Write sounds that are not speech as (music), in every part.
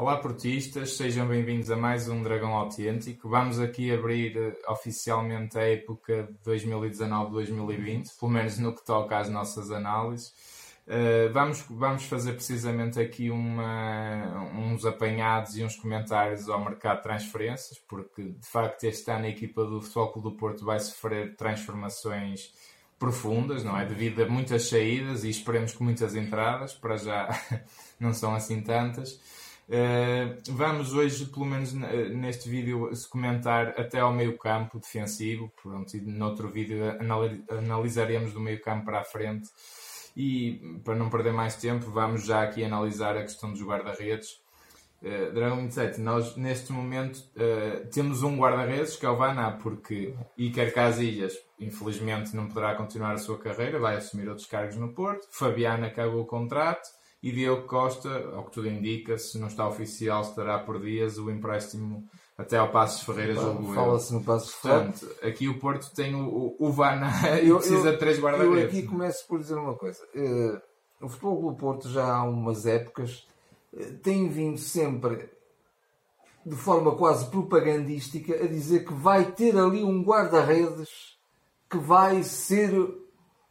Olá portistas, sejam bem-vindos a mais um Dragão Autêntico. Vamos aqui abrir uh, oficialmente a época de 2019-2020, pelo menos no que toca às nossas análises. Uh, vamos, vamos fazer precisamente aqui uma, uns apanhados e uns comentários ao mercado de transferências, porque de facto este ano a equipa do Futebol Clube do Porto vai sofrer transformações profundas, não é? Devido a muitas saídas e esperemos que muitas entradas, para já (laughs) não são assim tantas. Uh, vamos hoje, pelo menos neste vídeo, comentar até ao meio campo defensivo. Pronto, e noutro vídeo analisaremos do meio campo para a frente. E para não perder mais tempo, vamos já aqui analisar a questão dos guarda-redes. Uh, Dragão 27, nós neste momento uh, temos um guarda-redes que é o Vaná, porque Iker Casillas infelizmente não poderá continuar a sua carreira, vai assumir outros cargos no Porto. Fabiano acabou o contrato e Diogo Costa, ao que tudo indica, se não está oficial, estará por dias o empréstimo até ao Passos Ferreira jogo Fala-se no Passos Ferreira. Portanto, aqui o Porto tem o, o, Vana (laughs) e precisa de três guarda-redes. Eu aqui começo por dizer uma coisa. Uh, o futebol do Porto já há umas épocas uh, tem vindo sempre de forma quase propagandística a dizer que vai ter ali um guarda-redes que vai ser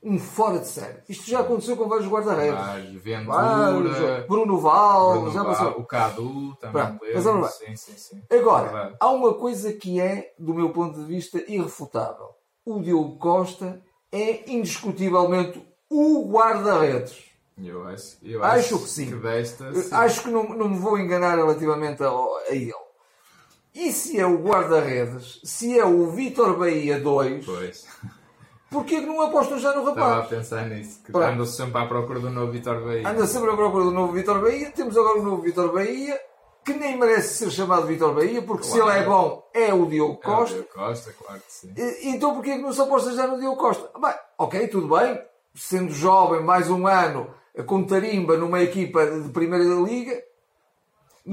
um fora de série. Isto já aconteceu com vários guarda-redes. Ventura, Bruno Val, Bruno já passou. o Cadu também. Mas sim, sim, sim. Agora, há uma coisa que é, do meu ponto de vista, irrefutável. O Diogo Costa é indiscutivelmente o guarda-redes. Eu acho, eu acho, acho que sim. Que desta, sim. Acho que não, não me vou enganar relativamente a, a ele. E se é o guarda-redes, se é o Vitor Bahia 2, pois. Porquê que não apostam já no rapaz? Estava a pensar nisso, que anda sempre à procura do novo Vitor Bahia. Anda sempre à procura do novo Vitor Bahia, temos agora o novo Vitor Bahia, que nem merece ser chamado Vitor Bahia, porque claro. se ele é bom, é o Diogo Costa. É o Diogo Costa, claro que sim. E, então porquê que não se aposta já no Diogo Costa? Bem, ok, tudo bem, sendo jovem, mais um ano, com tarimba numa equipa de Primeira Liga,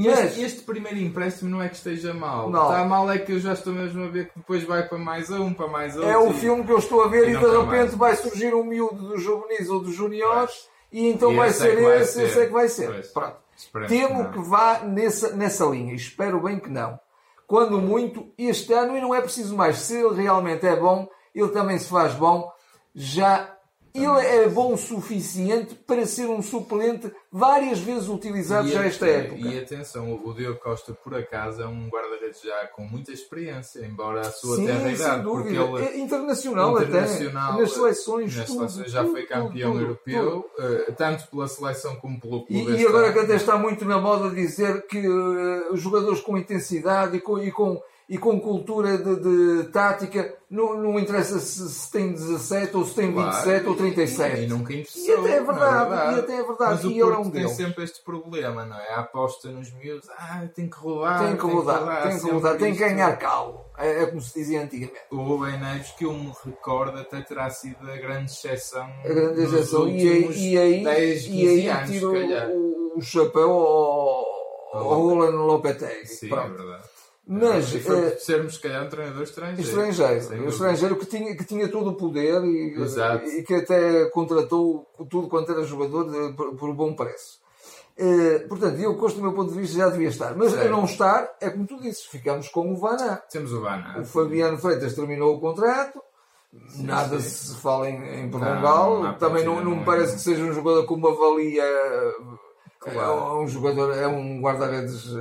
mas... Este, este, primeiro empréstimo não é que esteja mal. Não. Está mal é que eu já estou mesmo a ver que depois vai para mais um, para mais outro. É o filme que eu estou a ver e, e de repente mais. vai surgir um miúdo dos juvenis ou dos juniores e então e vai ser é esse, é que vai ser. Pois. Pronto. Temo que, que, vá nessa, nessa linha. Espero bem que não. Quando muito, este ano, e não é preciso mais. Se ele realmente é bom, ele também se faz bom. Já ele é bom o suficiente para ser um suplente várias vezes utilizado e já esta época. E atenção, o Diogo Costa, por acaso, é um guarda-redes já com muita experiência, embora a sua Sim, terra idade. Porque ele é internacional, internacional até. Nas seleções. Nas tudo, seleções já tudo, foi campeão tudo, europeu, uh, tanto pela seleção como pelo clube. E, e agora que até está muito na moda dizer que uh, jogadores com intensidade e com, e com e com cultura de, de tática, não, não interessa se, se, tem 17 ou se tem 27 claro, ou 37. E, e nunca interessou. E até é verdade, é verdade. e até é verdade. Mas e o Porto é um tem deles. sempre este problema, não é? A aposta nos miúdos, ah, tem que rodar, tem que rodar, tem que rodar, tem que ganhar calo. É, é, como se dizia antigamente. O Beneiros, que eu me recordo, até terá sido a grande exceção. A grande exceção. E aí, e aí, 10, 15 e aí anos, tiro o, o chapéu ao, ao Roland Lopetegui. Sim, Pronto. é verdade. Mas e foi uh, sermos, se calhar, um treinador estrangeiro. Estrangeiro. Um estrangeiro que tinha, que tinha todo o poder e, e, que até contratou tudo quanto era jogador de, por, por, um bom preço. Uh, portanto, eu, Costa, do meu ponto de vista, já devia estar. Mas a não estar, é como tu disse, ficamos com o Vaná. Temos o Vaná. O Fabiano Freitas terminou o contrato. Sim, nada sim. se fala em, em Portugal. Não, Também não, não me parece que seja um jogador com uma valia. Claro. É um jogador, é um guarda-redes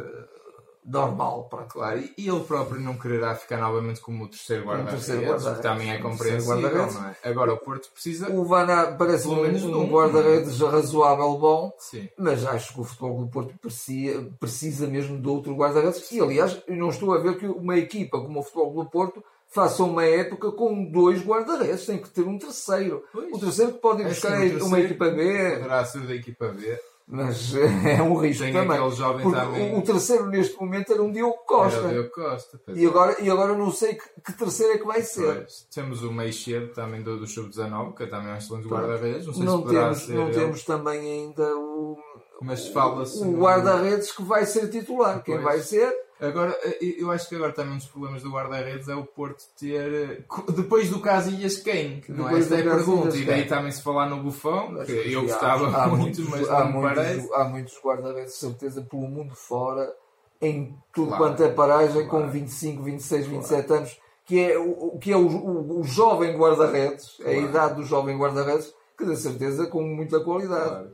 normal, pronto. Claro, e ele próprio não quererá ficar novamente como o terceiro guarda-redes, guarda também é compreensível, não é? Agora o Porto precisa... O Vana parece um, um, um guarda-redes razoável bom, Sim. mas acho que o futebol do Porto precisa, precisa mesmo de outro guarda-redes. E aliás, não estou a ver que uma equipa como o futebol do Porto faça uma época com dois guarda-redes, tem que ter um terceiro. Pois. O terceiro que pode é buscar é uma equipa B. Poderá ser da equipa B. Mas é um risco Tem também. Porque o terceiro neste momento era um Diogo Costa. Era o Diogo Costa. E é. agora, e agora não sei que, que terceiro é que vai ser. Pois. Temos o Meixedo também do, do Sub-19, que é também é um excelente guarda-redes. Não, sei não se temos, ser não temos também ainda o, Mas fala-se o guarda-redes que vai ser titular. Quem vai ser Agora, eu acho que agora também um dos problemas do guarda-redes é o Porto ter, depois do Casilhas, quem? Não é? Esta é a pergunta. E daí também se falar no Bufão, que eu gostava há, há muito, muitos, mas há muitos, parece. Há muitos guarda-redes, de certeza, pelo mundo fora, em tudo claro, quanto é paragem, claro. com 25, 26, 27 claro. anos, que é o, que é o, o, o jovem guarda-redes, a idade do jovem guarda-redes, que de certeza com muita qualidade. Claro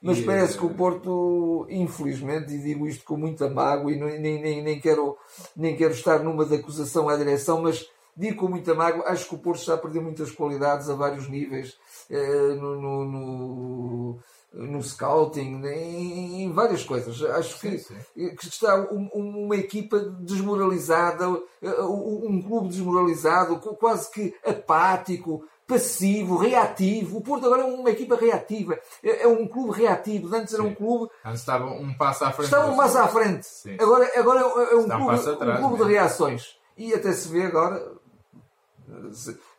Mas e parece é... que o Porto, infelizmente, e digo isto com muita mágoa, e nem, nem, nem, quero, nem quero estar numa de acusação à direção, mas digo com muita mágoa, acho que o Porto está a perder muitas qualidades a vários níveis, eh, no, no, no, no, scouting, em, em, várias coisas. Acho que, sim. que, está um, uma equipa desmoralizada, eh, um clube desmoralizado, quase que apático, passivo, reativo. O Porto agora é uma equipa reativa. É, é um clube reativo. Antes era um clube. Antes estava um passo à frente. Estava um passo à frente. Sim. Agora, agora é um Está clube, um, atrás, um clube de reações. E até se vê agora.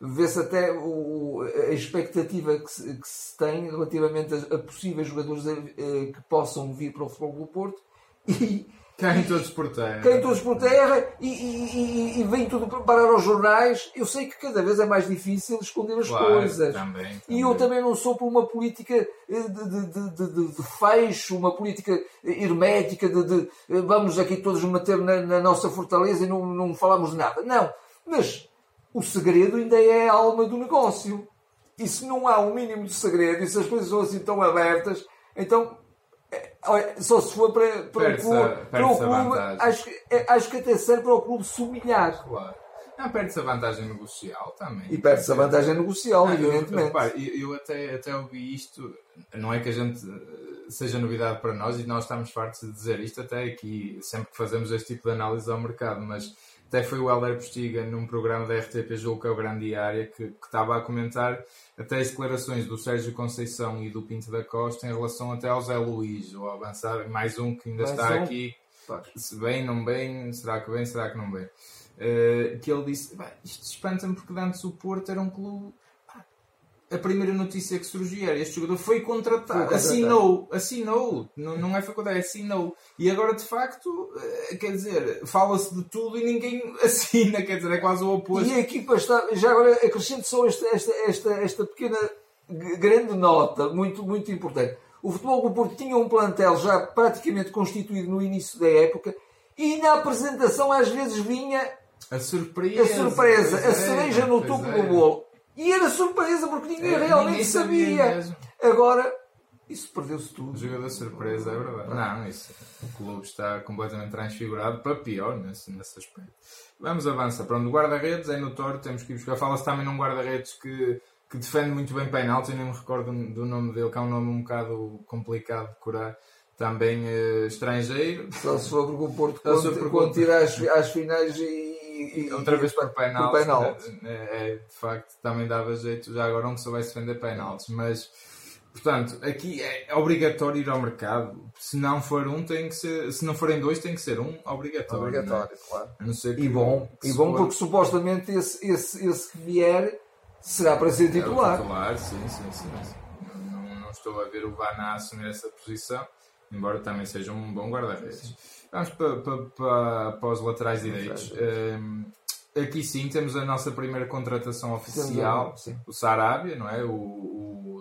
Vê-se até o, a expectativa que se, que se, tem relativamente a, a possíveis jogadores a, a, que possam vir para o futebol do Porto. E, Caem todos por terra. Caem todos por terra e, e, e, e vem tudo parar aos jornais. Eu sei que cada vez é mais difícil esconder as claro, coisas. Também, também. E eu também não sou por uma política eh, de, de, de, de, fecho, uma política hermética de, eh, vamos aqui todos meter na, na, nossa fortaleza e não, não falamos de nada. Não. Mas o segredo ainda é a alma do negócio. E se não há um mínimo de segredo e se as coisas são assim tão abertas, então só se for para, para o clube, para o clube acho, é, acho que até serve para o clube se humilhar. Claro. Não, perde-se a vantagem negocial também. E perde-se a vantagem negocial, não, evidentemente. Eu, eu, eu, até, até ouvi isto, não é que a gente eh, seja novidade para nós e nós estamos fartos de dizer isto até aqui, sempre que fazemos este tipo de análise ao mercado, mas até foi o Helder Postiga num programa da RTP Jogo, que é o Grande Diária, que, que estava a comentar até as declarações do Sérgio Conceição e do Pinto da Costa em relação até ao Zé Luís, ou avançar, mais um que ainda mais está um. aqui, se bem, não bem, será que bem, será que não bem. Uh, que ele disse, isto espanta-me porque antes o Porto era um clube a primeira notícia que surgiu era este jogador foi contratado, foi contratado. assinou, assinou, não, não é faculdade, é assinou. E agora de facto, eh, quer dizer, fala-se de tudo e ninguém (laughs) assina, quer dizer, é quase o oposto. E a equipa está, já agora acrescento só esta, esta, esta, esta pequena grande nota, muito, muito importante. O futebol do Porto tinha um plantel já praticamente constituído no início da época e na apresentação às vezes vinha a surpresa, a, surpresa, a cereja é, no topo é. do bolo. E era surpresa porque ninguém é, realmente ninguém sabia. sabia Agora, isso perdeu-se tudo. Jogador surpresa, é verdade. Não, isso. O clube está completamente transfigurado para pior nesse, nesse aspecto. Vamos avançar. Pronto, o guarda-redes é notório, temos que ir buscar. Fala-se também num guarda-redes que, que defende muito bem penalti, eu nem me recordo do nome dele, que é um nome um bocado complicado de curar. Também uh, estrangeiro. Só se for porque o Porto, quando, quando tira às, às finais e e, outra vez para penaltis, né? é, é, de facto também dava jeito, já agora não soubesse defender penaltis, mas portanto, aqui é obrigatório ir ao mercado, se não for um tem que ser, se não forem dois tem que ser um obrigatório. É? Obrigatório, né? claro. e bom, e bom porque supostamente esse, esse, esse que vier será para ser titular. É titular, sim, sim, sim. sim. Não, não, estou a ver o Vana assumir essa posição, embora também seja um bom guarda-redes. Vamos para, para, para, para os laterais direitos. Um, aqui sim temos a nossa primeira contratação oficial, sim. o Sarabia, não é? O, o,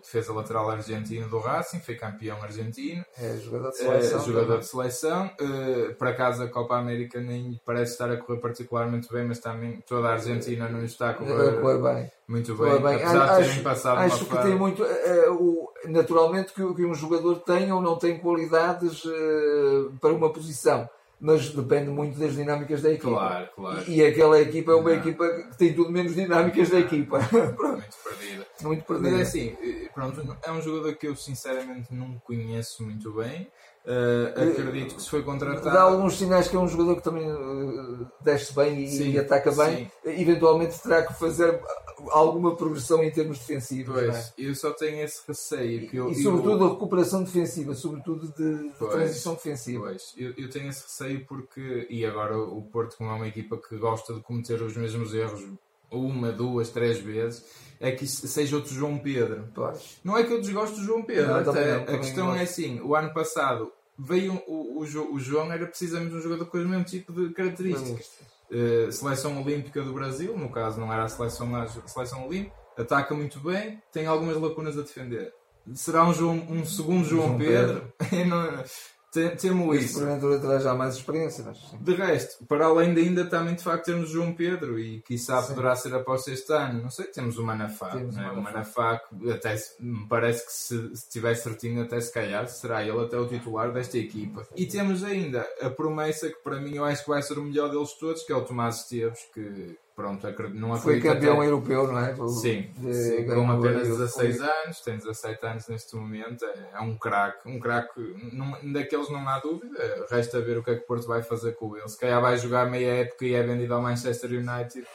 defesa lateral argentino do Racing, foi campeão argentino. É jogador de seleção. É, jogador de seleção. Uh, para casa a Copa América nem parece estar a correr particularmente bem, mas também toda a Argentina não está a correr, correr bem. muito bem. bem. Apesar acho, de terem passado acho que tem muito. Uh, o, naturalmente que, que, um jogador tem ou não tem qualidades uh, para uma posição mas depende muito das dinâmicas da equipa. Claro, claro. E, e aquela equipa é uma não. equipa que tem tudo menos dinâmicas da equipa. (laughs) muito perdida. (laughs) Muito perdida. Mas é assim, eh, pronto, é um jogador que eu sinceramente não conheço muito bem. Uh, acredito que se foi contratado. Dá alguns sinais que é um jogador que também uh, desce bem e, sim, e ataca bem. Sim. Eventualmente terá que fazer alguma progressão em termos defensivos. Pois, é? eu só tenho esse receio. Que eu, e sobretudo eu... a recuperação defensiva, sobretudo de, de pois, transição defensiva. Pois, eu, eu, tenho esse receio porque, e agora o Porto, como é uma equipa que gosta de cometer os mesmos erros uma, duas, três vezes, é que seja outro João Pedro. Pois. Não é que eu desgosto do João Pedro, não, não, a questão é assim, o ano passado veio o, o, o João era precisamente um jogador com o mesmo tipo de características. Uh, seleção Olímpica do Brasil, no caso não era a seleção, a seleção Olímpica, ataca muito bem, tem algumas lacunas a defender. Será um, João, um segundo João, João Pedro? Pedro. (laughs) Temos isso. Porventura terá já mais experiência. Mas... De resto, para além de ainda também de facto termos João Pedro e que sabe poderá ser após este ano, não sei, temos o Manafá. Temos né? O Manafá que até me parece que se, se tiver certinho até se calhar será ele até o titular desta equipa. E temos ainda a promessa que para mim eu acho que vai ser o melhor deles todos, que é o Tomás Esteves, que pronto, não Foi campeão até... europeu, não é? sim, de, sim com apenas 16 anos, tem 17 anos neste momento, é, é um craque, um craque, daqueles não há dúvida, resta ver o que é que o Porto vai fazer com ele. Se calhar vai jogar meia época e é vendido ao Manchester United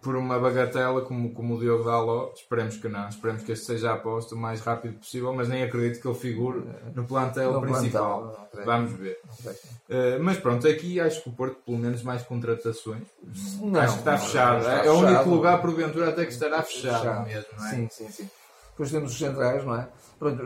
por uma bagatela como, como o Diogo Daló. Esperemos que não, esperemos que este seja aposto o mais rápido possível, mas nem acredito que ele figure no plantel no principal. Plantel, Vamos ver. Uh, mas pronto, aqui acho que o Porto, pelo menos, mais contratações. Não, acho que está fechado. Está é, é o único lugar, porventura, até que estará fechado, fechado. mesmo. Não é? Sim, sim, sim. Depois temos os centrais, não é? Pronto,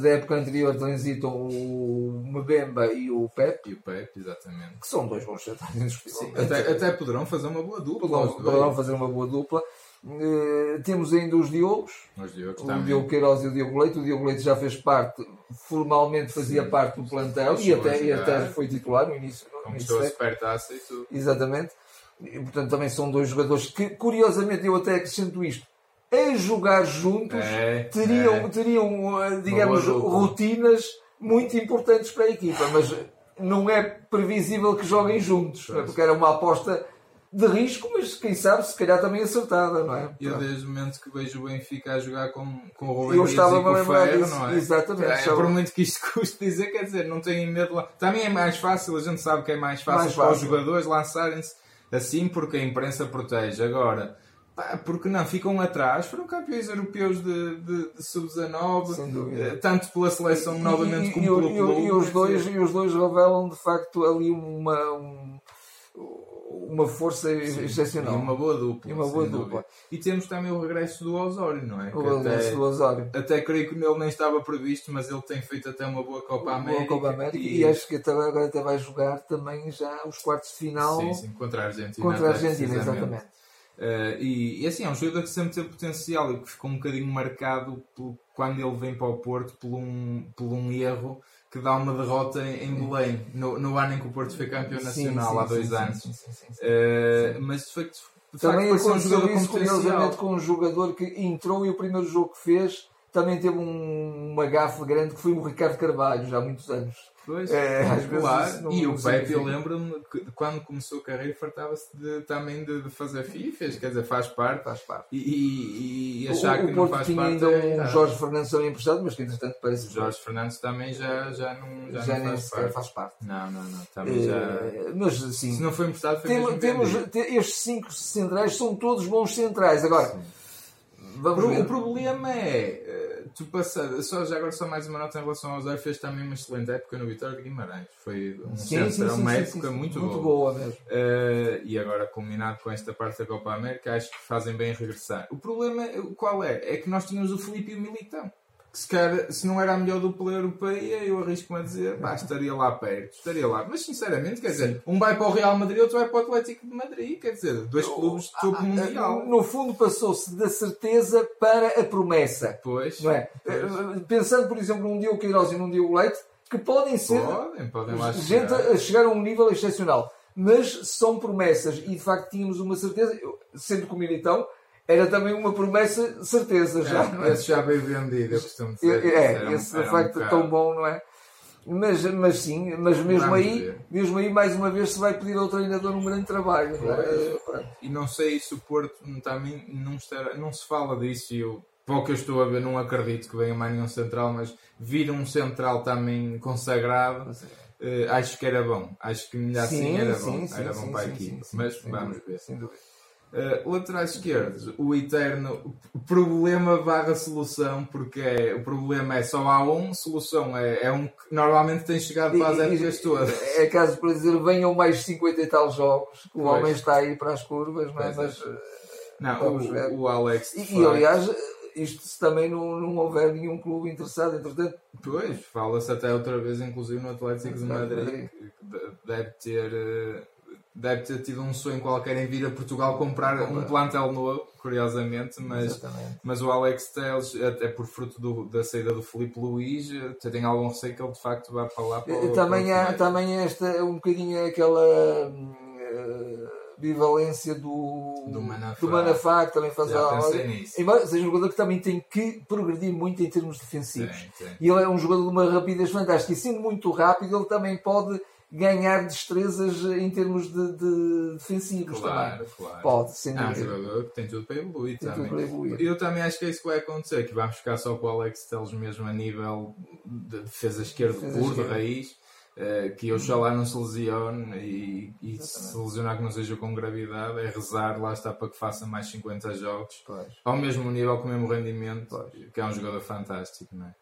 da época anterior transitam o Mbemba e o Pep. E o Pep, exatamente. Que são dois bons centrais Até, até poderão fazer uma boa dupla. Poderão, poderão fazer uma boa dupla. Uh, temos ainda os Diogos, os Diogos o Diogo Queiroz e o Diogo Leite. O Diogo Leite já fez parte, formalmente fazia Sim. parte do plantel e até, e até foi titular no início. Começou a supertaça e tudo. Exatamente. E, portanto, também são dois jogadores que, curiosamente, eu até acrescento isto a jogar juntos é, teriam, é. teriam eh, digamos, rotinas muito importantes para a equipa, mas não é previsível que joguem juntos, é? porque era uma aposta de risco, mas quem sabe, se calhar também acertada, não é? Eu desde o momento que vejo o Benfica a jogar com, com o Rubem Eu estava a lembrar disso, não é? Exatamente. É, é, por muito que isto (laughs) custe dizer, quer dizer, não têm medo lá. Também é mais fácil, a gente sabe que é mais fácil, mais fácil. para os jogadores lançarem-se assim porque a imprensa protege. Agora, porque não, ficam atrás, foram campeões europeus de, de, de sub-19, eh, tanto pela seleção e, novamente e, como e, pelo clube. E, os dois, e os dois revelam de facto ali uma, um, uma força Sim, excepcional. E uma boa dupla. E uma boa dupla. E temos também o regresso do Osório, não é? O que regresso até, do Osório. Até creio que ele nem estava previsto, mas ele tem feito até uma boa Copa América. Boa Copa América e, e acho que até agora até vai jogar também já os quartos de final. Sim, sim, contra a Argentina. Contra a Argentina, exatamente. Uh, e, e, assim, é um jogador que sempre teve potencial e que ficou um bocadinho marcado por, quando ele vem para o Porto por um, por um erro que dá uma derrota em Belém, no, no ano em que o Porto foi campeão nacional, sim, sim, há dois sim, anos. Uh, mas de facto, de também facto, aconteceu um isso curiosamente com um jogador que entrou e o primeiro jogo que fez também teve um, uma gafe grande que foi o Ricardo Carvalho, já há muitos anos. Pois, é, às vezes e o Pepe, eu lembro-me que quando começou a carreira fartava-se de, também de, de, fazer FIFAs, quer dizer, faz parte. Faz parte. E, e, e achar o, que o Porto não faz tinha parte. ainda um é, Jorge Fernandes também emprestado, mas que entretanto parece. O Jorge Fernandes também já, já não, já, já não faz, parte. faz parte. Não, não, não. Também já... Eh, mas assim. Se não foi emprestado, foi tem, temos, Estes cinco centrais são todos bons centrais. Agora, vamos o, ver. problema é tu passa, só, já agora só mais uma nota em relação ao Zé, fez também uma excelente época no Vitória de Guimarães. Foi um sim, sim, uma época muito, muito boa. boa mesmo. Uh, e agora, combinado com esta parte da Copa América, acho que fazem bem regressar. O problema, qual é? É que nós tínhamos o Felipe e o Militão se, quer, se não era a melhor dupla europeia, eu arrisco-me a dizer, pá, estaria lá perto, estaria lá. Mas sinceramente, quer dizer, um vai para o Real Madrid, outro vai para o Atlético de Madrid, quer dizer, dois clubes de topo mundial. No fundo, passou-se da certeza para a promessa. Pois. Não é? Pois. Pensando, por exemplo, num Diogo Queiroz e num Diogo Leite, que podem ser podem, podem gente chegar. a chegar a um nível excepcional. Mas são promessas e de facto tínhamos uma certeza, sendo que o Militão era também uma promessa certeza já. É, esse já veio vendido, eu costumo dizer. É, era esse de facto um tão bom, não é? Mas, mas sim, mas mesmo Vamos aí, ver. mesmo aí, mais uma vez, se vai pedir ao treinador um grande trabalho. Não é? E não sei se o Porto também não, estará, não se fala disso e eu, pouco que eu estou a ver, não acredito que venha mais nenhum central, mas vir um central também consagrado. Uh, acho que era bom, acho que ainda assim sim, era sim, bom, sim, era bom para a equipe, mas vamos ver. Sem dúvida. Uh, laterais esquerdos, o eterno problema barra solução, porque é, o problema é só há um, solução é, é um que normalmente tem chegado para as épocas todas. É caso para dizer, venham mais 50 e tal jogos, o pois. homem está aí para as curvas, não é? Mas, não, o, o, Alex. E, e, aliás, isto se também não, não houver nenhum clube interessado, entretanto. Pois, fala-se até outra vez, inclusive no Atlético de Madrid, que deve ter, eh, deve ter tido um sonho qualquer em vir a Portugal comprar um plantel novo, curiosamente, mas, mas o Alex Telles, até por fruto do, da saída do Felipe Luís, tem algum receio que ele de facto vá para lá. Para o, também, para há, também esta, um bocadinho aquela. Uh, bivalência do, do Manafá, do Manafá que também faz a Embora seja um jogador que também tem que progredir muito em termos defensivos. Sim, sim. E ele é um jogador de uma rapidez fantástica. E sendo muito rápido, ele também pode ganhar destrezas em termos de, de defensivos claro, também. Claro. Pode, sem É um jogador que tem tudo para evoluir tem também. Para evoluir. Eu também acho que é isso que vai acontecer, que vamos ficar só com o Alex Telles mesmo a nível de defesa esquerda puro, de raiz eh, que oxalá não se lesione e, e se lesionar que não seja com gravidade, é rezar, lá está, para que faça mais 50 jogos pois. ao mesmo nível, com o mesmo rendimento, pois. que é um jogador fantástico, não é?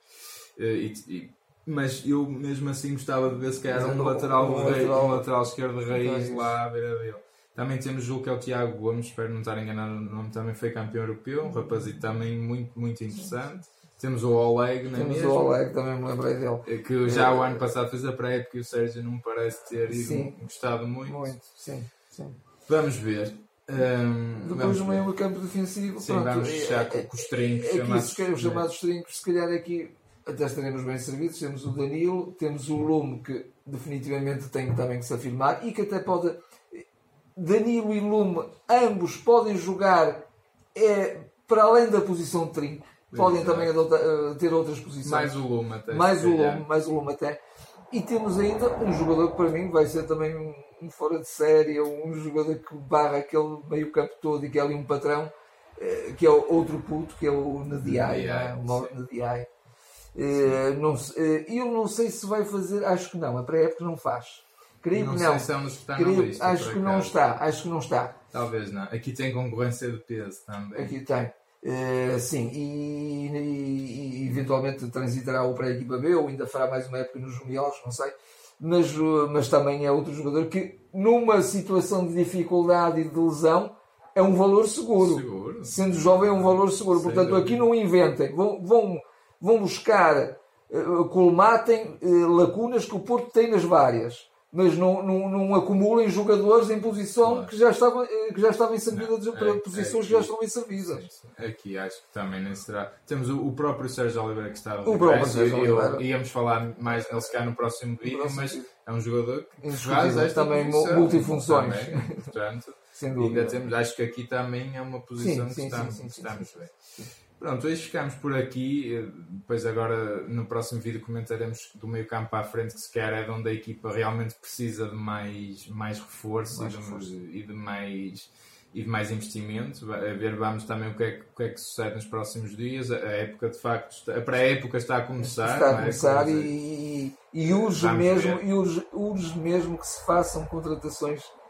Eh, e, e, mas eu mesmo assim gostava de ver se calhar um, lateral, um, rei, lateral, um lateral esquerdo raiz lá à beira dele. Também temos Julio que é o Tiago Gomes, espero não estar enganado o nome, também foi campeão europeu, um rapazito também muito, muito interessante. Temos o Oleg, não é Temos mesmo? o Oleg, também me lembrei dele. É que já é. o ano passado fez a pré-época e o Sérgio não me parece ter sim. gostado muito. Muito, sim, sim. Vamos ver. Um, Depois no meio campo defensivo, sim, pronto, vamos fechar é, com, os trincos. É, chamados, que, os chamados trincos, se calhar aqui até estaremos bem servidos. Temos o Danilo, temos o Lume, que definitivamente tem também que se afirmar e que até pode. Danilo e Lume, ambos podem jogar é, para além da posição de trinco podem também uh, ter outras posições. Mais o Lume até. Mais o Lume, mais o Lume até. E temos ainda um jogador que para mim vai ser também um, um fora de série, um jogador que barra aquele meio campo todo e que é ali um patrão, uh, que é outro puto, que é o Nediai, é? o Nediai. Uh, não, uh, eu não sei se vai fazer, acho que não, a pré-época não faz. Creio não que não. Se é está Creio, lista, acho que não está, acho que não está. Talvez não. Aqui tem concorrência de peso também. Aqui tem. Uh, sim, e, e, e, eventualmente transitará o para a equipa B ou ainda fará mais uma época nos juniores, não sei. Mas, mas também é outro jogador que, numa situação de dificuldade e de lesão, é um valor seguro. seguro. Sendo jovem, é um valor seguro. Portanto, aqui não inventem, vão, vão, vão buscar, colmatem lacunas que o Porto tem nas várias mas não, não, não acumulem jogadores em posição claro. que, já estavam, eh, que já estavam inservidas é, posições que já estão inservidas. Aqui acho que também nem será. Temos o, o próprio Sérgio Oliveira que está o próprio Sérgio Oliveira. Íamos falar mais nele se no próximo vídeo, próximo mas vídeo. é um jogador que faz esta também multifunções. Também, portanto, (laughs) ainda temos, acho que aqui também é uma posição sim, que sim, estamos, sim, estamos bem. Pronto, hoje ficamos por aqui. Depois, agora no próximo vídeo, comentaremos do meio campo para a frente, que se quer é de onde a equipa realmente precisa de mais, mais reforço, mais e, de, reforço. e, de, mais, e de mais investimento. A ver, vamos também o que, é, o que é que sucede nos próximos dias. A época, de facto, a pré-época está a começar. Está a é? começar é? e, e, urge mesmo, e urge, urge mesmo que se façam contratações eh,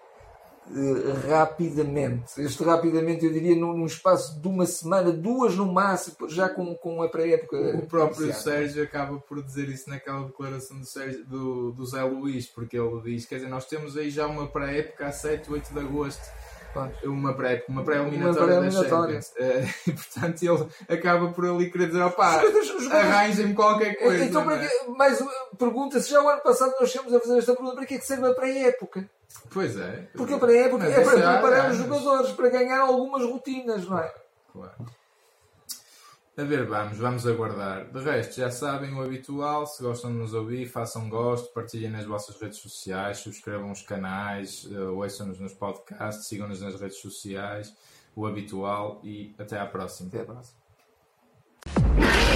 rapidamente. Este rapidamente, eu diria, num, num, espaço de uma semana, duas no máximo, já com, com a pré-época. O próprio iniciada. Sérgio acaba por dizer isso naquela declaração do, Sérgio, do, do Zé Luís, porque ele diz: quer dizer, nós temos aí já uma pré-época a 7, 8 de agosto. Uma pré uma pré-eliminatória pré da Champions. Uh, e (laughs) portanto ele acaba por ali querer dizer: opá, arranjem-me qualquer coisa. Então, para é? que, mais pergunta: se já o ano passado nós chegamos a fazer esta pergunta, para que é que serve a pré-época? Pois é. Porque a pré-época é para preparar os jogadores, para ganhar algumas rotinas, não é? Claro. A ver, vamos, vamos aguardar. De resto, já sabem o habitual. Se gostam de nos ouvir, façam gosto, partilhem nas vossas redes sociais, subscrevam os canais, eh, ouçam-nos nos podcasts, sigam-nos nas redes sociais, o habitual e até à próxima. Até à próxima.